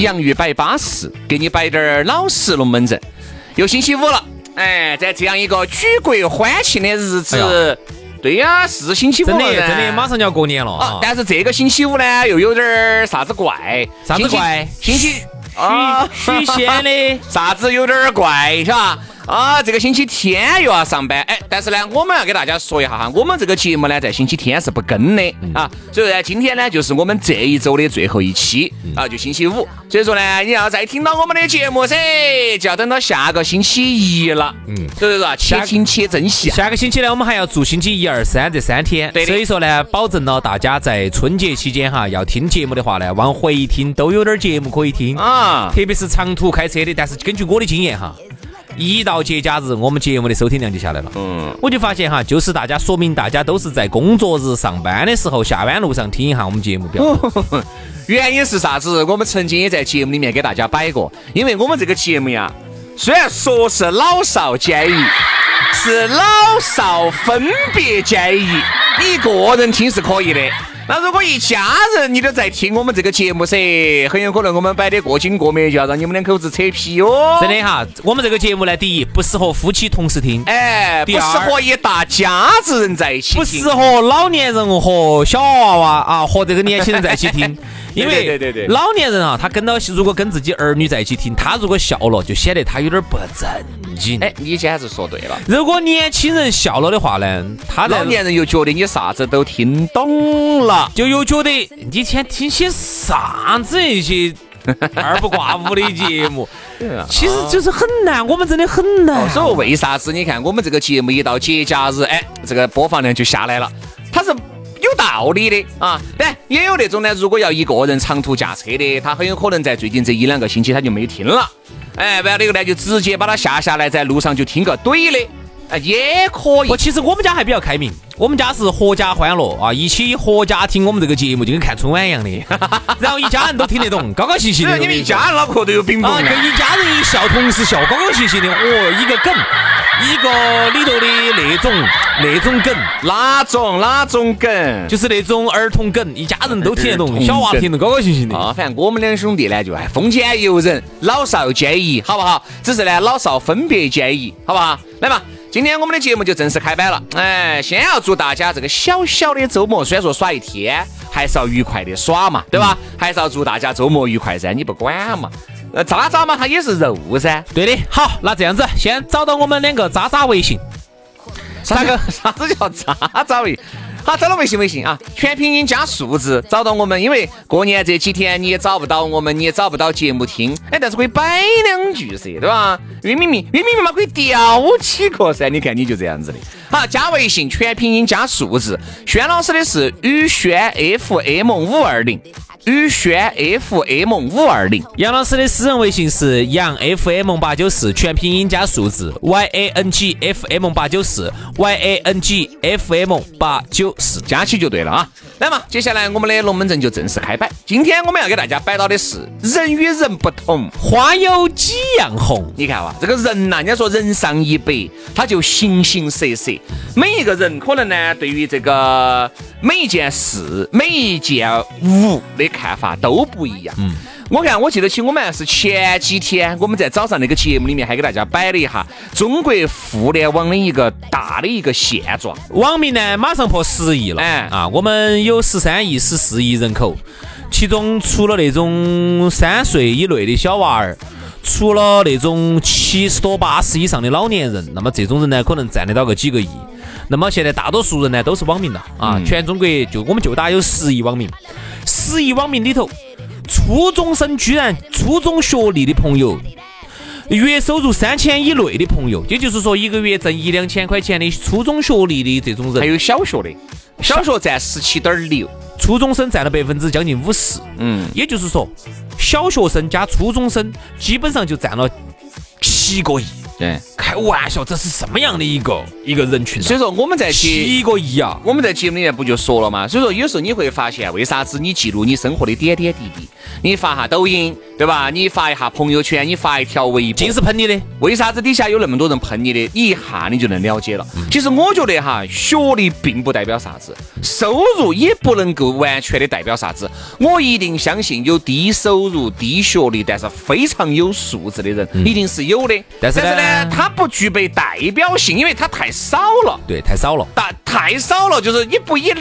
洋芋摆巴适，给你摆点儿老实龙门阵。又星期五了，哎，在这样一个举国欢庆的日子，哎对呀，是星期五真的真的，马上就要过年了！但是这个星期五呢，又有点儿啥子怪？啥子怪星期星期啊，许仙的啥子有点儿怪，是吧？啊，这个星期天又要上班，哎，但是呢，我们要给大家说一下哈，我们这个节目呢，在星期天是不更的。啊，所以呢，今天呢，就是我们这一周的最后一期啊，就星期五，所以说呢，你要再听到我们的节目噻，就要等到下个星期一了，嗯，所以说啊且听且珍惜啊。下个星期呢，我们还要做星期一、二、三这三天，对的。所以说呢，保证了大家在春节期间哈，要听节目的话呢，往回听都有点节目可以听。啊。特别是长途开车的，但是根据我的经验哈。一到节假日，我们节目的收听量就下来了。嗯，我就发现哈，就是大家说明大家都是在工作日上班的时候，下班路上听一下我们节目表。原因是啥子？我们曾经也在节目里面给大家摆过，因为我们这个节目呀，虽然说是老少皆宜，是老少分别皆宜，你一个人听是可以的。那如果一家人你都在听我们这个节目噻，很有可能我们摆的过紧过节就要让你们两口子扯皮哦。真的哈，我们这个节目呢，第一不适合夫妻同时听，哎，不适合一大家子人在一起不适合老年人和小娃娃啊和这个年轻人在一起听，因为对对对对老年人啊，他跟到如果跟自己儿女在一起听，他如果笑了，就显得他有点不正经。哎，你简直说对了。如果年轻人笑了的话呢，他老年人又觉得你啥子都听懂了。就又觉得你一天听些啥子一些 二不挂五的节目，其实就是很难，我们真的很难。所以说为啥子？你看我们这个节目一到节假日，哎，这个播放量就下来了，它是有道理的啊。但也有那种呢，如果要一个人长途驾车的，他很有可能在最近这一两个星期他就没有听了，哎，完了以后呢，就直接把它下下来，在路上就听个怼的，哎，也可以不，。其实我们家还比较开明，我们家是合家欢乐啊，一起合家听我们这个节目，就跟看春晚一样的，然后一家人都听得懂，高高兴兴的。你们一家人脑壳都有饼啊，蹦跟一家人一笑，同时笑，高高兴兴的。哦，一个梗，一个里头的那种那种梗，哪种哪种梗？就是那种儿童梗，一家人都听得懂，小娃听得高高兴兴的。啊，反正我们两兄弟呢，就哎风险由人，老少皆宜，好不好？只是呢，老少分别皆宜，好不好？来嘛，今天我们的节目就正式开摆了。哎，先要祝大家这个小小的周末，虽然说耍一天，还是要愉快的耍嘛，对吧？还是要祝大家周末愉快噻，你不管嘛？呃，渣渣嘛，它也是肉噻。对的，好，那这样子，先找到我们两个渣渣微信，啥个啥子叫渣渣微？好，找到微信微信啊，全拼音加数字，找到我们。因为过年这几天你也找不到我们，你也找不到节目听，哎，但是可以摆两句噻，对吧？岳明明，岳明明嘛可以吊起个噻，你看你就这样子的。好，加微信，全拼音加数字。轩老师的是宇轩 FM 五二零，宇轩 FM 五二零。杨老师的私人微信是杨 FM 八九四，全拼音加数字 Y A N G F M 八九四 Y A N G F M 八九四。加起就对了啊。来嘛，接下来我们的龙门阵就正式开摆。今天我们要给大家摆到的是人与人不同。花有几样红，你看哇，这个人呐、人家说人上一百，他就形形色色。每一个人可能呢，对于这个每一件事、每一件物的看法都不一样。嗯，我看，我记得起我们还是前几天我们在早上那个节目里面还给大家摆了一下中国互联网的一个大的一个现状。网民呢马上破十亿了，哎啊，我们有十三亿十四亿人口，其中除了那种三岁以内的小娃儿，除了那种七十多八十以上的老年人，那么这种人呢可能占得到个几个亿。那么现在大多数人呢都是网民了啊，全中国就我们就打有十亿网民，十亿网民里头，初中生居然初中学历的朋友。月收入三千以内的朋友，也就是说一个月挣一两千块钱的初中学历的这种人，还有小学的，小学占十七点六，初中生占了百分之将近五十。嗯，也就是说，小学生加初中生基本上就占了七个亿。对。开玩笑，这是什么样的一个一个人群啊？所以说我们在节七个亿啊！我们在节目里面不就说了嘛？所以说有时候你会发现，为啥子你记录你生活的点点滴滴，你发下抖音，对吧？你发一下朋友圈，你发一条微博，尽是喷你的。为啥子底下有那么多人喷你的？你一下你就能了解了。其实我觉得哈，学历并不代表啥子，收入也不能够完全的代表啥子。我一定相信有低收入、低学历，但是非常有素质的人，一定是有的。但是呢呢，他不具备代表性，因为他太少了。对，太少了。但太少了，就是你不以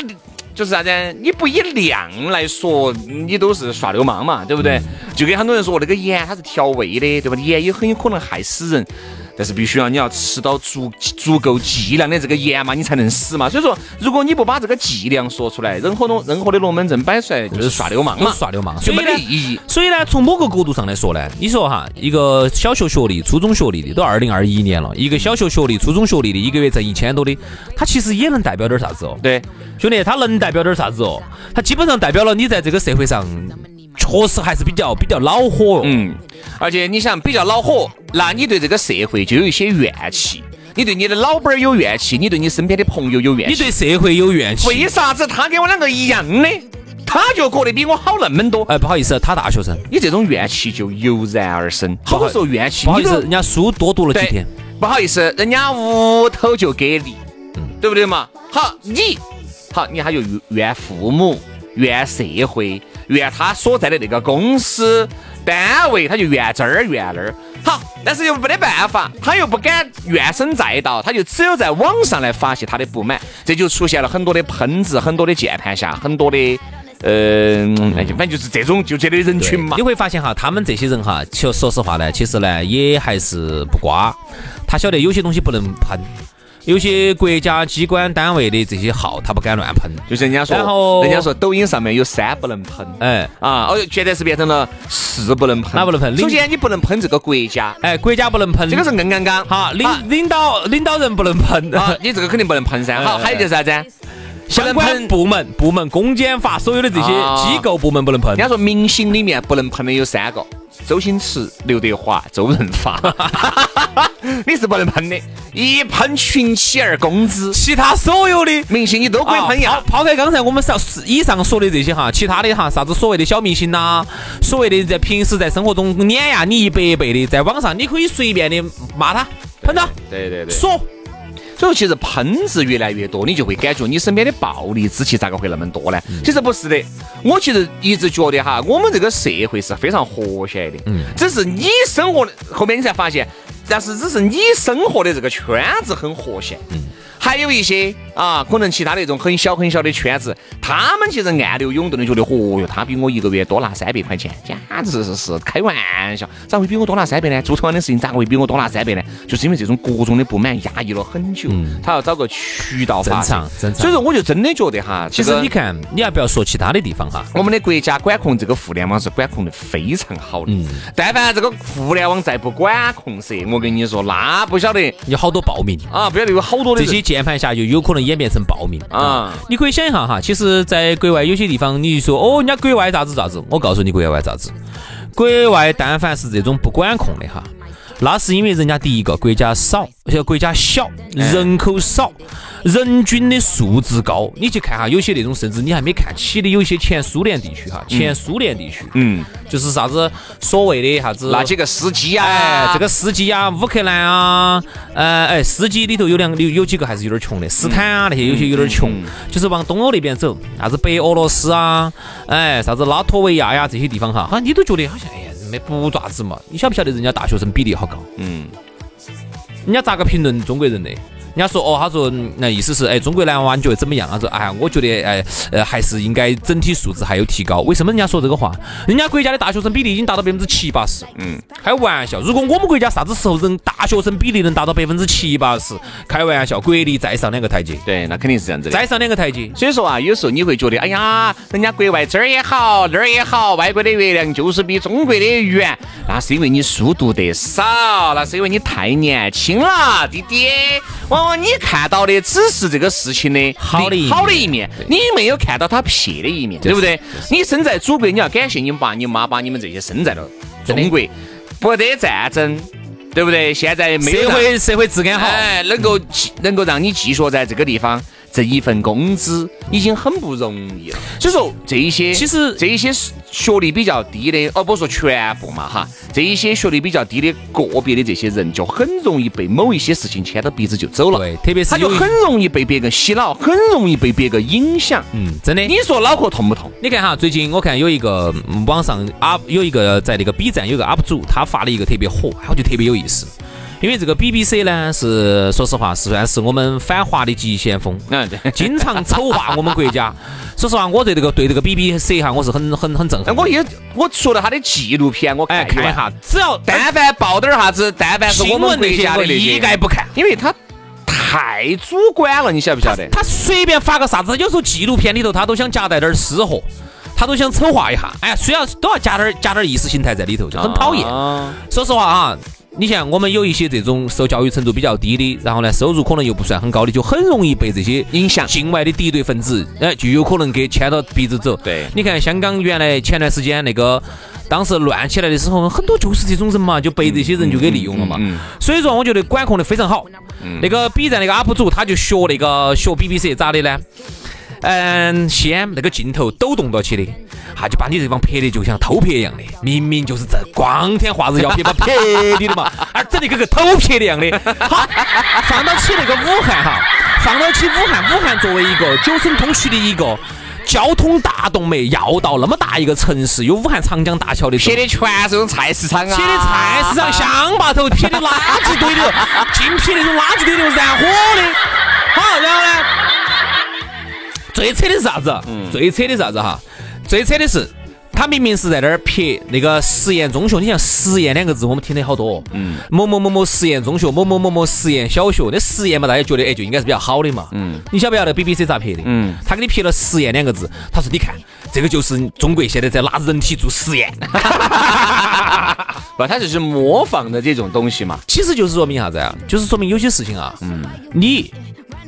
就是啥子，你不以量来说，你都是耍流氓嘛，对不对？就跟很多人说那个盐它是调味的，对吧？盐也很有可能害死人。但是必须要你要吃到足足够剂量的这个盐嘛，你才能死嘛。所以说，如果你不把这个剂量说出来，任何东任何的龙门阵摆出来就是耍流氓嘛，耍流氓，就没所以呢得意义。所以呢，从某个角度上来说呢，你说哈，一个小学学历、初中学历的，都二零二一年了，一个小学学历、初中学历的，一个月挣一千多的，他其实也能代表点啥子哦？对，兄弟，他能代表点啥子哦？他基本上代表了你在这个社会上确实还是比较比较恼火哦。嗯，而且你想比较恼火，那你对这个社会就有一些怨气，你对你的老板儿有怨气，你对你身边的朋友有怨气。你对社会有怨气。为啥子他跟我两个一样的，他就过得比我好那么多？哎，不好意思，他大学生，你这种怨气就油然而生。好多时候怨气，不好意思，人家书多读了几天。不好意思，人家屋头就给力，嗯对不对嘛？好，你好，你还就怨父母、怨社会、怨他所在的那个公司单位，他就怨这儿怨那儿。好，但是又没得办法，他又不敢怨声载道，他就只有在网上来发泄他的不满，这就出现了很多的喷子，很多的键盘侠，很多的。嗯，哎就反正就是这种就这类人群嘛你。会发现哈，他们这些人哈，其实说实话呢，其实呢也还是不瓜。他晓得有些东西不能喷，有些国家机关单位的这些号他不敢乱喷。就是人家说，然后人家说抖音上面有三不能喷，哎啊，哦，现在是变成了四不能喷，哪不能喷首先你不能喷这个国家，哎，国家不能喷，这个是硬刚刚。好，领啊领导领导人不能喷，啊，你这个肯定不能喷噻。好，哎还有就是啥子？不相关。部门部门公检法所有的这些啊机构部门不能喷人。家说明星里面不能喷的有三个：周星驰、刘德华、周润发。你是不能喷的，一喷群起而攻之。其他所有的明星你都可以喷呀啊。抛抛开刚才我们上以上说的这些哈，其他的哈，啥子所谓的小明星呐、所谓的在平时在生活中碾压你一百倍的，在网上你可以随便的骂他、喷他、对对对。说。所以说，其实喷子越来越多，你就会感觉你身边的暴力之气咋个会那么多呢？其实不是的，我其实一直觉得哈，我们这个社会是非常和谐的，嗯，只是你生活的后面你才发现，但是只是你生活的这个圈子很和谐，嗯。还有一些啊，可能其他那种很小很小的圈子，他们其实暗流涌动的觉得，哦哟，他比我一个月多拿三百块钱，简直是是开玩笑，咋会比我多拿三百呢？做同样的事情咋会比我多拿三百呢？就是因为这种各种的不满压抑了很久，他要找个渠道发泄正常正常所以说，我就真的觉得哈，其实你看，你要不要说其他的地方哈？我们的国家管控这个互联网是管控的非常好的，但凡这个互联网再不管控噻，我跟你说，那不晓得有好多暴民。啊，不晓得有好多的些键盘侠就有可能演变成暴民啊。你可以想一下哈，其实，在国外有些地方，你说哦，人家国外咋子咋子，我告诉你国外咋子，国外但凡是这种不管控的哈，那是因为人家第一个国家少，而且国家小，人口少，人均的素质高。你去看哈，有些那种甚至你还没看起的，有些前苏联地区哈，前苏联地区，嗯，就是啥子所谓的啥子那几个司机啊，哎，这个司机啊，乌克兰啊，呃，哎，司机里头有两有有几个还是有点穷的，斯坦啊那些有些有点穷，就是往东欧那边走，啥子白俄罗斯啊，哎，啥子拉脱维亚呀这些地方哈，好像你都觉得好像哎呀，没不爪子嘛，你晓不晓得人家大学生比例好高？嗯，人家咋个评论中国人的？人家说哦，他说那意思是哎，中国男娃你觉得怎么样？他说哎，我觉得哎呃还是应该整体素质还有提高。为什么人家说这个话？人家国家的大学生比例已经达到百分之七八十。嗯，开玩笑，如果我们国家啥子时候人大学生比例能达到百分之七八十？开玩笑，国力再上两个台阶，对，那肯定是这样子的。再上两个台阶。所以说啊，有时候你会觉得，哎呀，人家国外这儿也好，那儿也好，外国的月亮就是比中国的圆，那是因为你书读得少，那是因为你太年轻了，弟弟。往往你看到的只是这个事情的好的好的一面，你没有看到他撇的一面，对。不对？你生在祖国，你要感谢你爸、你妈把你们这些生在了中国，不得战争，对不对？现在没有社会社会治安好，哎，能够继能够让你继续在这个地方挣一份工资，已经很不容易了。所以说，这一些其实这一些学历比较低的，哦不是说全部嘛哈，这一些学历比较低的个别的这些人，就很容易被某一些事情牵着鼻子就走了。对，特别是他就很容易被别个洗脑，很容易被别个影响。嗯，真的。你说脑壳痛不痛？你看哈，最近我看有一个嗯网上 UP 有一个在那个 B 站有一个 UP 主，他发了一个特别火，我觉得特别有意思。因为这个 BBC 呢是说实话是算是我们反华的急先锋，嗯，对。经常丑化我们国家。说实话，我对这个对这个 BBC 哈，我是很很很震撼。我也我除了他的纪录片，我哎看看一下，只要但凡报点儿啥子，但凡是我们国新闻那些我家的一概不看。因为他太主观了，你晓不晓得？他随便发个啥子，有时候纪录片里头他都想夹带点儿私货，他都想丑化一下。哎呀，虽然都要夹点儿夹点儿意识形态在里头，就很讨厌。啊说实话啊，你像我们有一些这种受教育程度比较低的，然后呢收入可能又不算很高的，就很容易被这些影响境外的敌对分子，哎，就有可能给牵到鼻子走。对你看香港原来前段时间那个。当时乱起来的时候，很多就是这种人嘛，就被这些人就给利用了嘛。嗯嗯所以说，我觉得管控的非常好。那个 B 站那个 UP 主，他就学那个学 BBC 咋的呢？嗯，先那个镜头抖动到起的，他就把你这方拍的就像偷拍一样的，明明就是这光天化日要拍，把拍你的嘛，而整的跟个偷拍的一样的。好，放到起那个武汉哈，放到起武汉，武汉作为一个九省通衢的一个。交通大动脉要道那么大一个城市，有武汉长江大桥的时候撇的全是这种菜市场啊，撇的菜市场、乡坝头，撇的垃圾堆里头，净撇那种垃圾堆里头燃火的。好，然后呢，最扯的是啥子？嗯最扯的是啥子哈？最扯的是。他明明是在那儿撇那个实验中学，你像实验两个字，我们听的好多。嗯，某某某某实验中学，某某某某实验小学，那实验嘛，大家觉得哎就应该是比较好的嘛。嗯，你晓不晓得 BBC 咋撇的？嗯，他给你撇了实验两个字，他说你看这个就是中国现在在拿人体做实验。不，他就是模仿的这种东西嘛。其实就是说明啥子啊？就是说明有些事情啊，嗯，你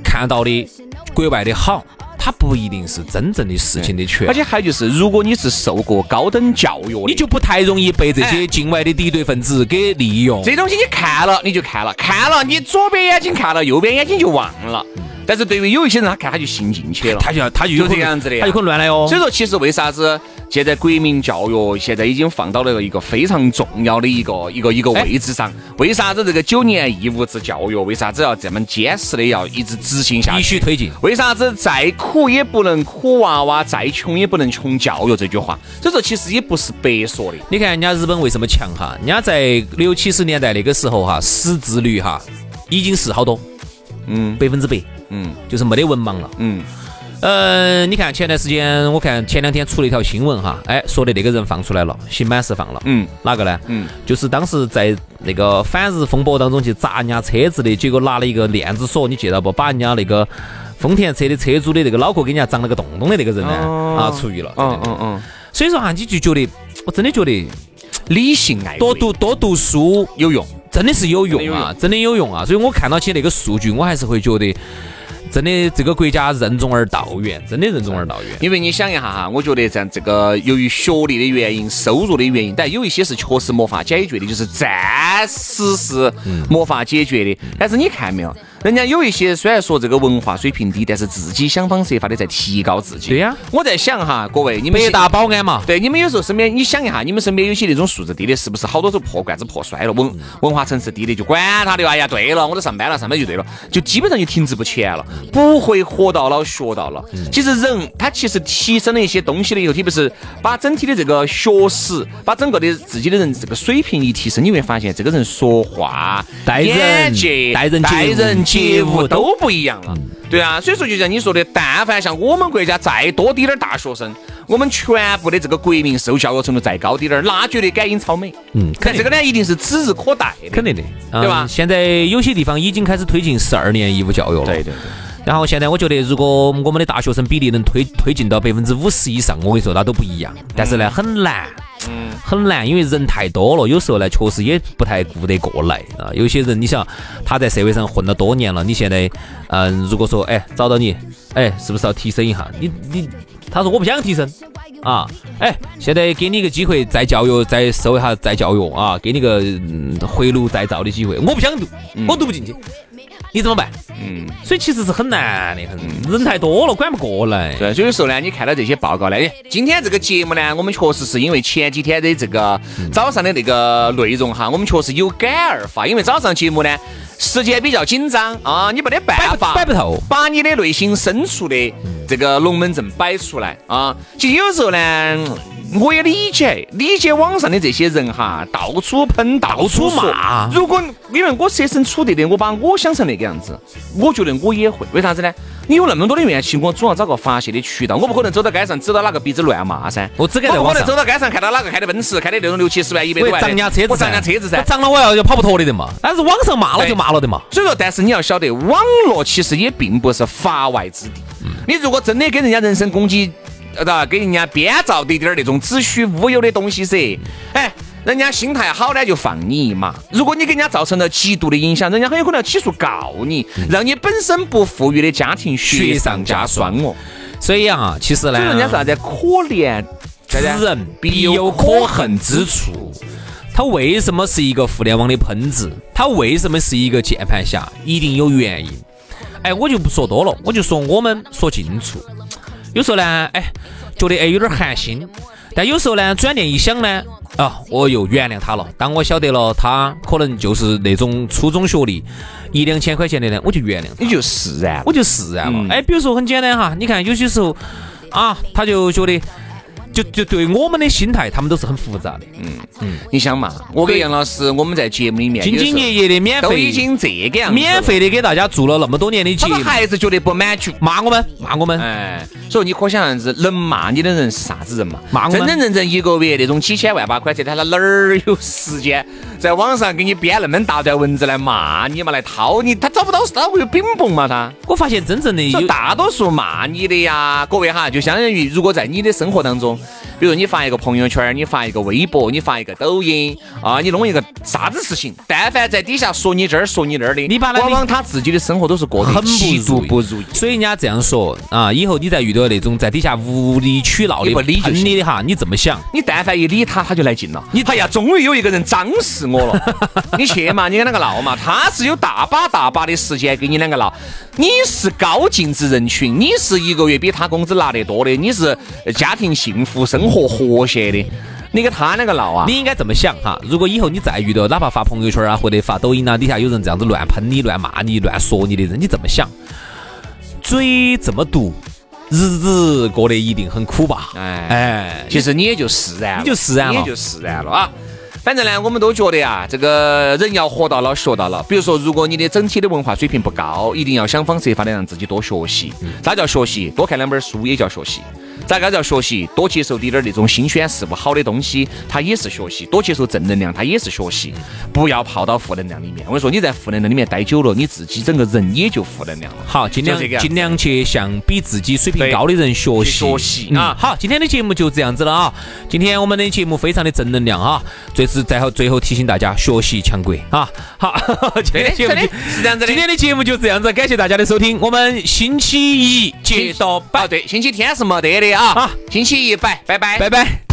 看到的国外的好，它不一定是真正的事情的全而。且还有就是，如果你是受过高等教育，你就不太容易被这些境外的敌对分子给利用。这东西你看了你就看了，看了你左边眼睛看了，右边眼睛就忘了。但是对于有一些人，他看他就信进去了，他就要他就就有这样子的他有可能乱来哦。所以说，其实为啥子现在国民教育现在已经放到了一个非常重要的一个一个一个位置上？为啥子这个九年义务制教育，为啥子要这么坚持的要一直执行下去？必须推进。为啥子再苦也不能苦娃娃，再穷也不能穷教育这句话？所以说，其实也不是白说的。你看人家日本为什么强哈？人家在六七十年代那个时候哈，识字率哈已经是好多，嗯百分之百，嗯就是没得文盲了。嗯呃，你看前段时间，我看前两天出了一条新闻哈，哎，说的那个人放出来了，刑满释放了。嗯哪个呢？嗯，就是当时在那个反日风波当中去砸人家车子的，结果拿了一个链子锁，你记得不？把人家那个丰田车的车主的那个脑壳给人家长了个洞洞的那个人呢，哦啊，出狱了。嗯嗯嗯，所以说哈，你就觉得，我真的觉得理性爱多读多读书有用。真的是有用啊，真的有用啊。所以我看到起那个数据，我还是会觉得，真的这个国家任重而道远，真的任重而道远。因为你想一下哈，我觉得在这个由于学历的原因、收入的原因，但有一些是确实没法解决的，就是暂时是没法解决的。但是你看没有？人家有一些虽然说这个文化水平低，但是自己想方设法的在提高自己。对呀，我在想哈，各位，你们北大保安嘛，对，你们有时候身边，你想一下，你们身边有些那种素质低的，是不是好多都破罐子破摔了？文文化层次低的就管他的，哎呀，对了，我都上班了，上班就对了，就基本上就停滞不前了，不会活到老学到老。其实人他其实提升了一些东西了以后，特别是把整体的这个学识，把整个的自己的人这个水平一提升，你会发现这个人说话、待人、待人、待人接物都。不一样了，对啊，所以说就像你说的，但凡像我们国家再多滴点儿大学生，我们全部的这个国民受教育程度再高滴点儿，那绝对赶英超美。嗯，看这个呢，一定是指日可待的，肯定的，对吧？现在有些地方已经开始推进十二年义务教育了。对对。然后现在我觉得，如果我们的大学生比例能推推进到百分之五十以上，我跟你说那都不一样。但是呢，很难。嗯，很难，因为人太多了，有时候呢，确实也不太顾得过来啊。有些人，你想他在社会上混了多年了，你现在，嗯，如果说，哎，找到你，哎，是不是要提升一下？你你，他说我不想提升啊，哎，现在给你一个机会，再教育，再收一下再教育啊，给你个回炉再造的机会，我不想读，我读不进去。你怎么办？嗯，所以其实是很难的，很人太多了，管不过来。对，所以说呢，你看到这些报告呢，今天这个节目呢，我们确实是因为前几天的这个早上的那个内容哈，我们确实有感而发，因为早上节目呢时间比较紧张啊，你没得办法摆不透，把你的内心深处的这个龙门阵摆出来啊。其实有时候呢。我也理解，理解网上的这些人哈，到处喷，到处骂。如果因为我设身处地的，我把我想成那个样子，我觉得我也会。为啥子呢？你有那么多的怨气，我总要找个发泄的渠道。我不可能走到街上指到哪个鼻子乱骂噻。我只敢在网上。走到街上看到哪个开的奔驰，开的那种六七十万、一百多万。涨价车子，涨价车子噻。涨了我要要跑不脱的的嘛。但是网上骂了就骂了的嘛。所以说，但是你要晓得，网络其实也并不是法外之地。你如果真的给人家人身攻击。呃，给人家编造的点儿那种子虚乌有的东西噻，哎，人家心态好呢就放你一马。如果你给人家造成了极度的影响，人家很有可能要起诉告你，让你本身不富裕的家庭雪上加霜哦。所以啊，其实呢，人家啥子可怜之人必有可恨之处。他为什么是一个互联网的喷子？他为什么是一个键盘侠？一定有原因。哎，我就不说多了，我就说我们说清楚。有时候呢，哎，觉得哎有点寒心，但有时候呢，转念一想呢，啊，我又原谅他了。当我晓得了他可能就是那种初中学历，一两千块钱的呢，我就原谅，你就释然，我就释然了。哎，比如说很简单哈，你看有些时候啊，他就觉得。就就对我们的心态，他们都是很复杂的。嗯嗯，你想嘛，我跟杨老师，我们在节目里面兢兢业业的免费，都已经这个样子，免费的给大家做了那么多年的节目，还是觉得不满足，骂我们，骂我们。哎，所以你可想而知，能骂你的人是啥子人嘛？骂我们，真真正正一个月那种几千万把块钱，他他哪儿有时间在网上给你编那么大段文字来骂你嘛？来掏你，他找不到，他会有冰崩嘛？他？我发现真正的有大多数骂你的呀，各位哈，就相当于如果在你的生活当中。Yeah. 比如你发一个朋友圈，你发一个微博，你发一个抖音啊，你弄一个啥子事情，但凡在底下说你这儿说你那儿的，你把往往他自己的生活都是过得很不如不如意。所以人家这样说啊，以后你再遇到那种在底下无理取闹的喷你的哈，你这么想，你但凡一理他，他就来劲了。你哎呀，终于有一个人张视我了，你去嘛，你跟那个闹嘛，他是有大把大把的时间跟你两个闹。你是高净值人群，你是一个月比他工资拿得多的，你是家庭幸福生活和和谐的，你跟他两个闹啊？你应该这么想哈，如果以后你再遇到哪怕发朋友圈啊或者发抖音啊底下有人这样子乱喷你、乱骂你、乱说你的人，你这么想，嘴这么毒，日子过得一定很苦吧？哎哎，其实你也就释然，你就释然了，你也就释然了啊。反正呢，我们都觉得啊，这个人要活到老学到老。比如说，如果你的整体的文化水平不高，一定要想方设法的让自己多学习。啥叫学习？多看两本书也叫学习。咋个叫学习？多接受点点那种新鲜事物、好的东西，它也是学习；多接受正能量，它也是学习。不要泡到负能量里面。我跟你说，你在负能量里面待久了，你自己整个人也就负能量了。好，尽量尽量去向比自己水平高的人学习。学习嗯啊好，今天的节目就这样子了啊。今天我们的节目非常的正能量啊，最是最后最后提醒大家学习强国啊。好，今天的节目就是这样子的今天的节目就这样子，感谢大家的收听。我们星期一接到哦，对，星期天是没得的啊。啊星期一拜拜拜拜拜。